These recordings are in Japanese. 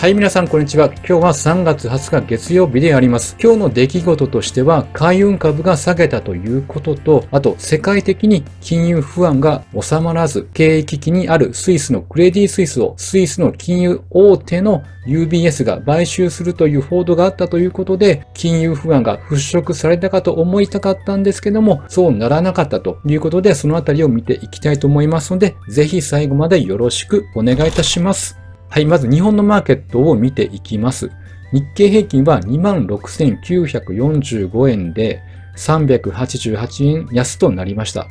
はい、皆さん、こんにちは。今日は3月20日月曜日であります。今日の出来事としては、海運株が下げたということと、あと、世界的に金融不安が収まらず、経営危機にあるスイスのクレディ・スイスを、スイスの金融大手の UBS が買収するという報道があったということで、金融不安が払拭されたかと思いたかったんですけども、そうならなかったということで、そのあたりを見ていきたいと思いますので、ぜひ最後までよろしくお願いいたします。はい、まず日本のマーケットを見ていきます。日経平均は26,945円で388円安となりました。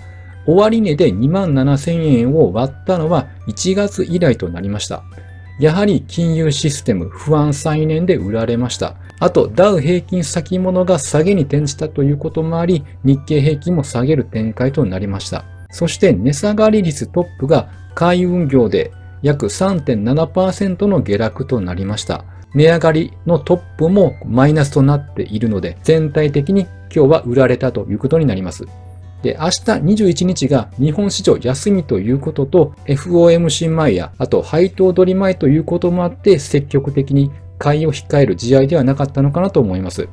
終値で27,000円を割ったのは1月以来となりました。やはり金融システム不安再燃で売られました。あと、ダウ平均先物が下げに転じたということもあり、日経平均も下げる展開となりました。そして値下がり率トップが海運業で約3.7%の下落となりました。値上がりのトップもマイナスとなっているので、全体的に今日は売られたということになります。で、明日21日が日本市場休みということと、FOMC 前や、あと配当取り前ということもあって、積極的に買いを控える試合ではなかったのかなと思います。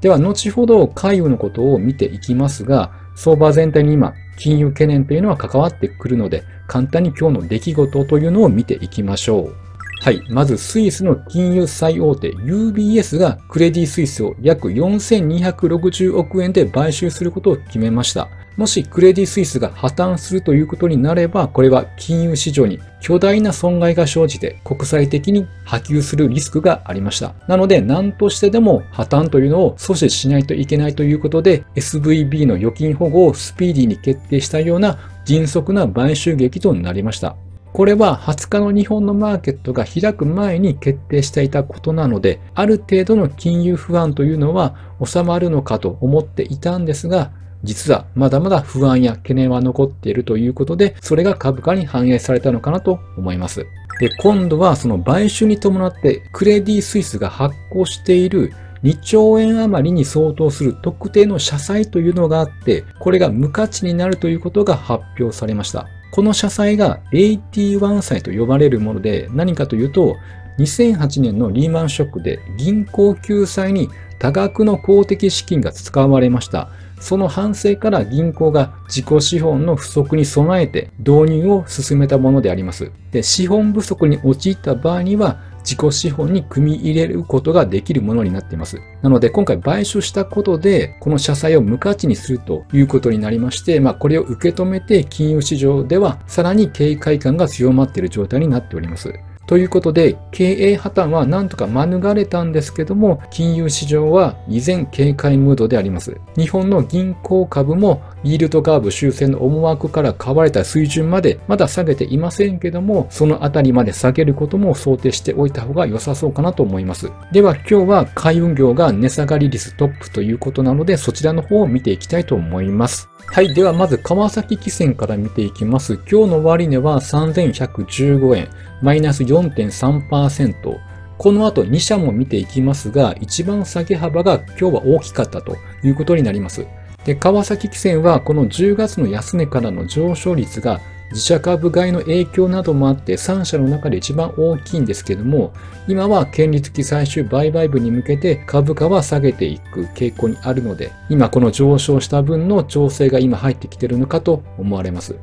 では、後ほど海運のことを見ていきますが、相場全体に今、金融懸念というのは関わってくるので、簡単に今日の出来事というのを見ていきましょう。はい。まず、スイスの金融最大手 UBS がクレディ・スイスを約4260億円で買収することを決めました。もしクレディ・スイスが破綻するということになれば、これは金融市場に巨大な損害が生じて国際的に波及するリスクがありました。なので何としてでも破綻というのを阻止しないといけないということで SVB の預金保護をスピーディーに決定したような迅速な買収劇となりました。これは20日の日本のマーケットが開く前に決定していたことなので、ある程度の金融不安というのは収まるのかと思っていたんですが、実はまだまだ不安や懸念は残っているということで、それが株価に反映されたのかなと思います。で、今度はその買収に伴ってクレディ・スイスが発行している2兆円余りに相当する特定の社債というのがあって、これが無価値になるということが発表されました。この社債が81債と呼ばれるもので、何かというと、2008年のリーマンショックで銀行救済に多額の公的資金が使われました。その反省から銀行が自己資本の不足に備えて導入を進めたものであります。で資本不足に陥った場合には自己資本に組み入れることができるものになっています。なので今回買収したことでこの社債を無価値にするということになりまして、まあこれを受け止めて金融市場ではさらに警戒感が強まっている状態になっております。ということで、経営破綻はなんとか免れたんですけども、金融市場は依然警戒ムードであります。日本の銀行株もイールドカーブ修正の思惑から買われた水準までまだ下げていませんけども、そのあたりまで下げることも想定しておいた方が良さそうかなと思います。では今日は海運業が値下がり率トップということなので、そちらの方を見ていきたいと思います。はい。では、まず、川崎汽船から見ていきます。今日の終値は3115円、マイナス4.3%。この後2社も見ていきますが、一番下げ幅が今日は大きかったということになります。で、川崎汽船はこの10月の安値からの上昇率が自社株買いの影響などもあって3社の中で一番大きいんですけども、今は権利付き最終売買部に向けて株価は下げていく傾向にあるので、今この上昇した分の調整が今入ってきてるのかと思われます。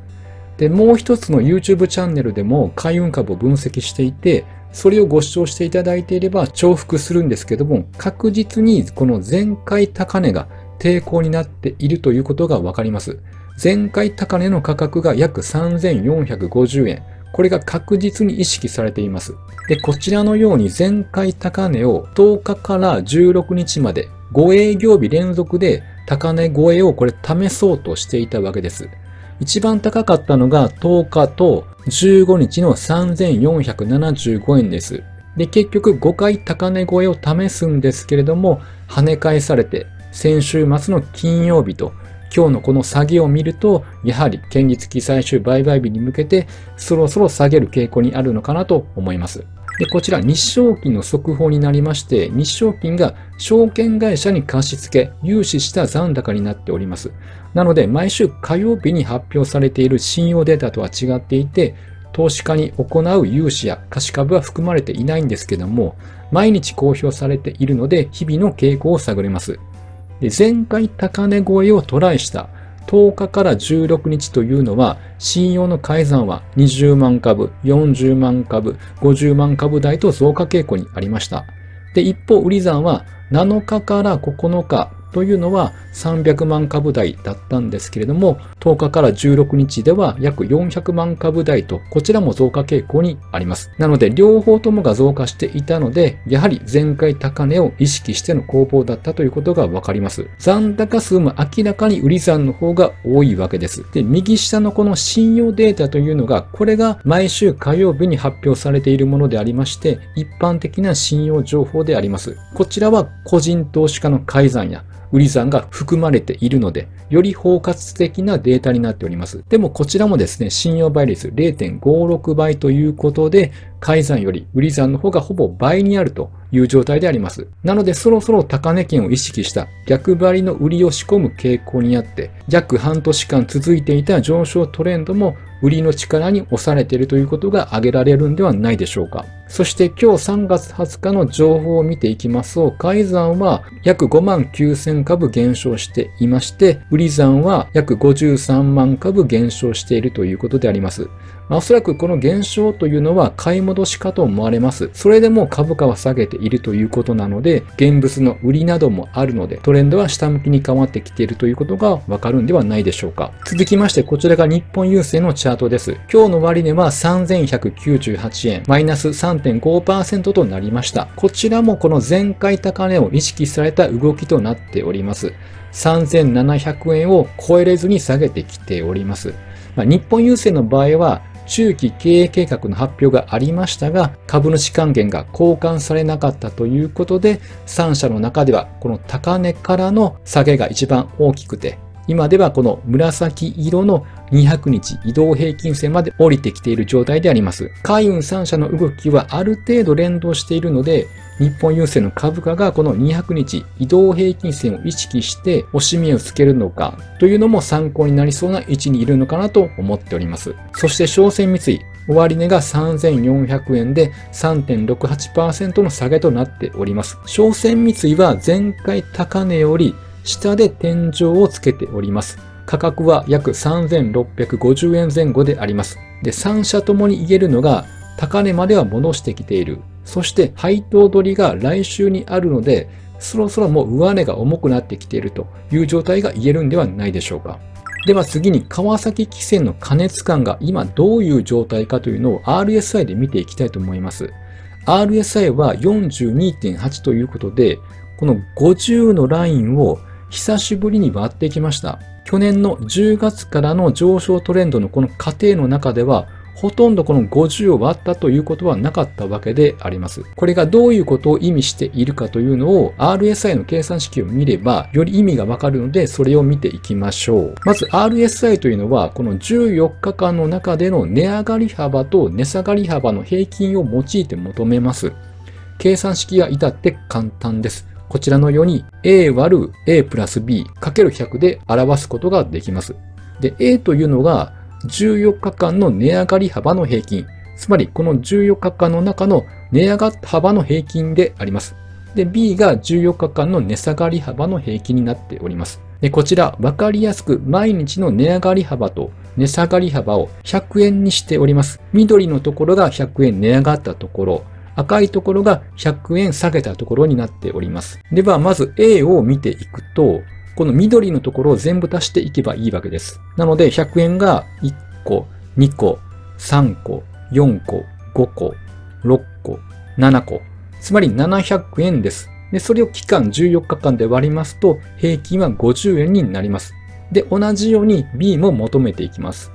で、もう一つの YouTube チャンネルでも海運株を分析していて、それをご視聴していただいていれば重複するんですけども、確実にこの前回高値が抵抗になっているということがわかります。前回高値の価格が約3450円。これが確実に意識されています。で、こちらのように前回高値を10日から16日まで5営業日連続で高値超えをこれ試そうとしていたわけです。一番高かったのが10日と15日の3475円です。で、結局5回高値超えを試すんですけれども、跳ね返されて先週末の金曜日と今日のこの下げを見ると、やはり権利付き最終売買日に向けてそろそろ下げる傾向にあるのかなと思います。でこちら日証金の速報になりまして、日証金が証券会社に貸し付け、融資した残高になっております。なので、毎週火曜日に発表されている信用データとは違っていて、投資家に行う融資や貸し株は含まれていないんですけども、毎日公表されているので、日々の傾向を探れます。前回高値超えをトライした10日から16日というのは、信用の改ざんは20万株、40万株、50万株台と増加傾向にありました。で、一方、売り算は7日から9日というのは300万株台だったんですけれども、10日から16日では約400万株台と、こちらも増加傾向にあります。なので、両方ともが増加していたので、やはり前回高値を意識しての攻防だったということがわかります。残高数も明らかに売り算の方が多いわけです。で、右下のこの信用データというのが、これが毎週火曜日に発表されているものでありまして、一般的な信用情報であります。こちらは個人投資家の改ざんや売り算が含まれているので、より包括的なデータになっております。でもこちらもですね、信用倍率0.56倍ということで、改ざんより売り算の方がほぼ倍にあるという状態であります。なのでそろそろ高値圏を意識した逆張りの売りを仕込む傾向にあって、約半年間続いていた上昇トレンドも売りの力に押されているということが挙げられるんではないでしょうか。そして今日3月20日の情報を見ていきますと、改ざんは約5万9000株減少していまして、売り算は約53万株減少しているということであります。おそらくこの減少というのは買い戻しかと思われます。それでも株価は下げているということなので、現物の売りなどもあるので、トレンドは下向きに変わってきているということがわかるんではないでしょうか。続きまして、こちらが日本郵政のチャートです。今日の終値は3198円、マイナス3.5%となりました。こちらもこの前回高値を意識された動きとなっております。3700円を超えれずに下げてきております。まあ、日本郵政の場合は、中期経営計画の発表がありましたが、株主還元が交換されなかったということで、3社の中ではこの高値からの下げが一番大きくて、今ではこの紫色の200日移動平均線まで降りてきている状態であります。海運3社の動きはある程度連動しているので、日本郵政の株価がこの200日移動平均線を意識して押し目をつけるのかというのも参考になりそうな位置にいるのかなと思っております。そして商船三井、終値が3400円で3.68%の下げとなっております。商船三井は前回高値より下で天井をつけております。価格は約3650円前後であります。で、3社ともに言えるのが、高値までは戻してきている。そして配当取りが来週にあるので、そろそろもう上値が重くなってきているという状態が言えるんではないでしょうか。では次に川崎汽船の加熱感が今どういう状態かというのを RSI で見ていきたいと思います。RSI は42.8ということで、この50のラインを久しぶりに割ってきました。去年の10月からの上昇トレンドのこの過程の中では、ほとんどこの50を割ったということはなかったわけであります。これがどういうことを意味しているかというのを RSI の計算式を見ればより意味がわかるのでそれを見ていきましょう。まず RSI というのはこの14日間の中での値上がり幅と値下がり幅の平均を用いて求めます。計算式が至って簡単です。こちらのように a 割る a プラス b かける100で表すことができます。で、a というのが14日間の値上がり幅の平均。つまり、この14日間の中の値上がった幅の平均であります。で、B が14日間の値下がり幅の平均になっております。で、こちら、わかりやすく毎日の値上がり幅と値下がり幅を100円にしております。緑のところが100円値上がったところ、赤いところが100円下げたところになっております。では、まず A を見ていくと、この緑のところを全部足していけばいいわけです。なので、100円が1個、2個、3個、4個、5個、6個、7個。つまり700円です。で、それを期間14日間で割りますと、平均は50円になります。で、同じように B も求めていきます。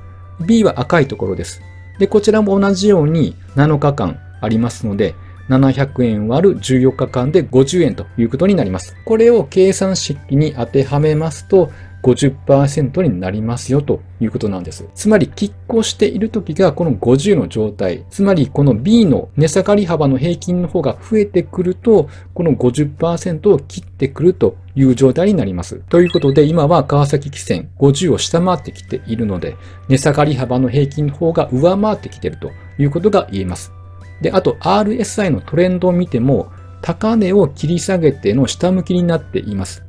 B は赤いところです。で、こちらも同じように7日間、ありますので、700円割る14日間で50円ということになります。これを計算式に当てはめますと、50%になりますよということなんです。つまり、拮抗している時がこの50の状態、つまりこの B の値下がり幅の平均の方が増えてくると、この50%を切ってくるという状態になります。ということで、今は川崎汽船50を下回ってきているので、値下がり幅の平均の方が上回ってきているということが言えます。で、あと RSI のトレンドを見ても、高値を切り下げての下向きになっています。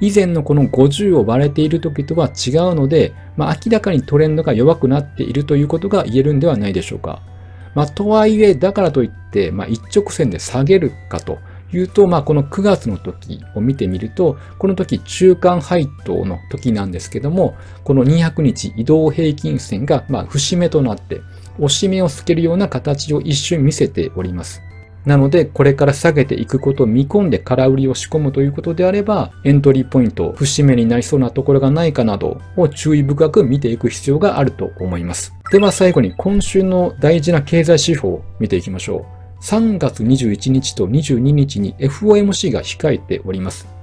以前のこの50を割れている時とは違うので、まあ、明らかにトレンドが弱くなっているということが言えるんではないでしょうか。まあ、とはいえ、だからといって、まあ、一直線で下げるかというと、まあ、この9月の時を見てみると、この時中間配当の時なんですけども、この200日移動平均線が、まあ、節目となって、押し目をつけるような形を一瞬見せております。なので、これから下げていくことを見込んで空売りを仕込むということであれば、エントリーポイント、節目になりそうなところがないかなどを注意深く見ていく必要があると思います。では最後に今週の大事な経済指標を見ていきましょう。3月21日と22日に FOMC が控えております。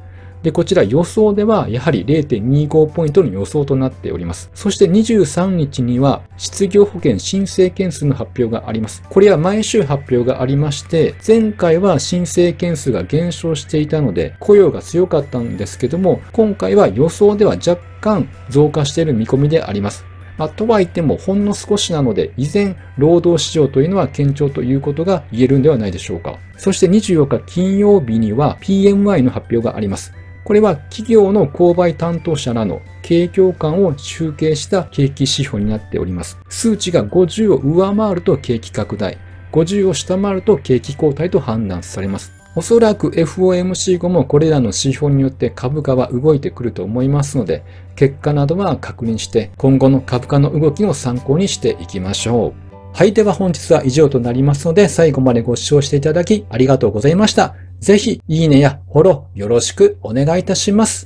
で、こちら予想ではやはり0.25ポイントの予想となっております。そして23日には失業保険申請件数の発表があります。これは毎週発表がありまして、前回は申請件数が減少していたので雇用が強かったんですけども、今回は予想では若干増加している見込みであります。まあ、とはいってもほんの少しなので、依然、労働市場というのは堅調ということが言えるんではないでしょうか。そして24日金曜日には PMI の発表があります。これは企業の購買担当者らの景況感を集計した景気指標になっております。数値が50を上回ると景気拡大、50を下回ると景気後退と判断されます。おそらく FOMC 後もこれらの指標によって株価は動いてくると思いますので、結果などは確認して今後の株価の動きの参考にしていきましょう。はい。では本日は以上となりますので、最後までご視聴していただきありがとうございました。ぜひ、いいねやフォローよろしくお願いいたします。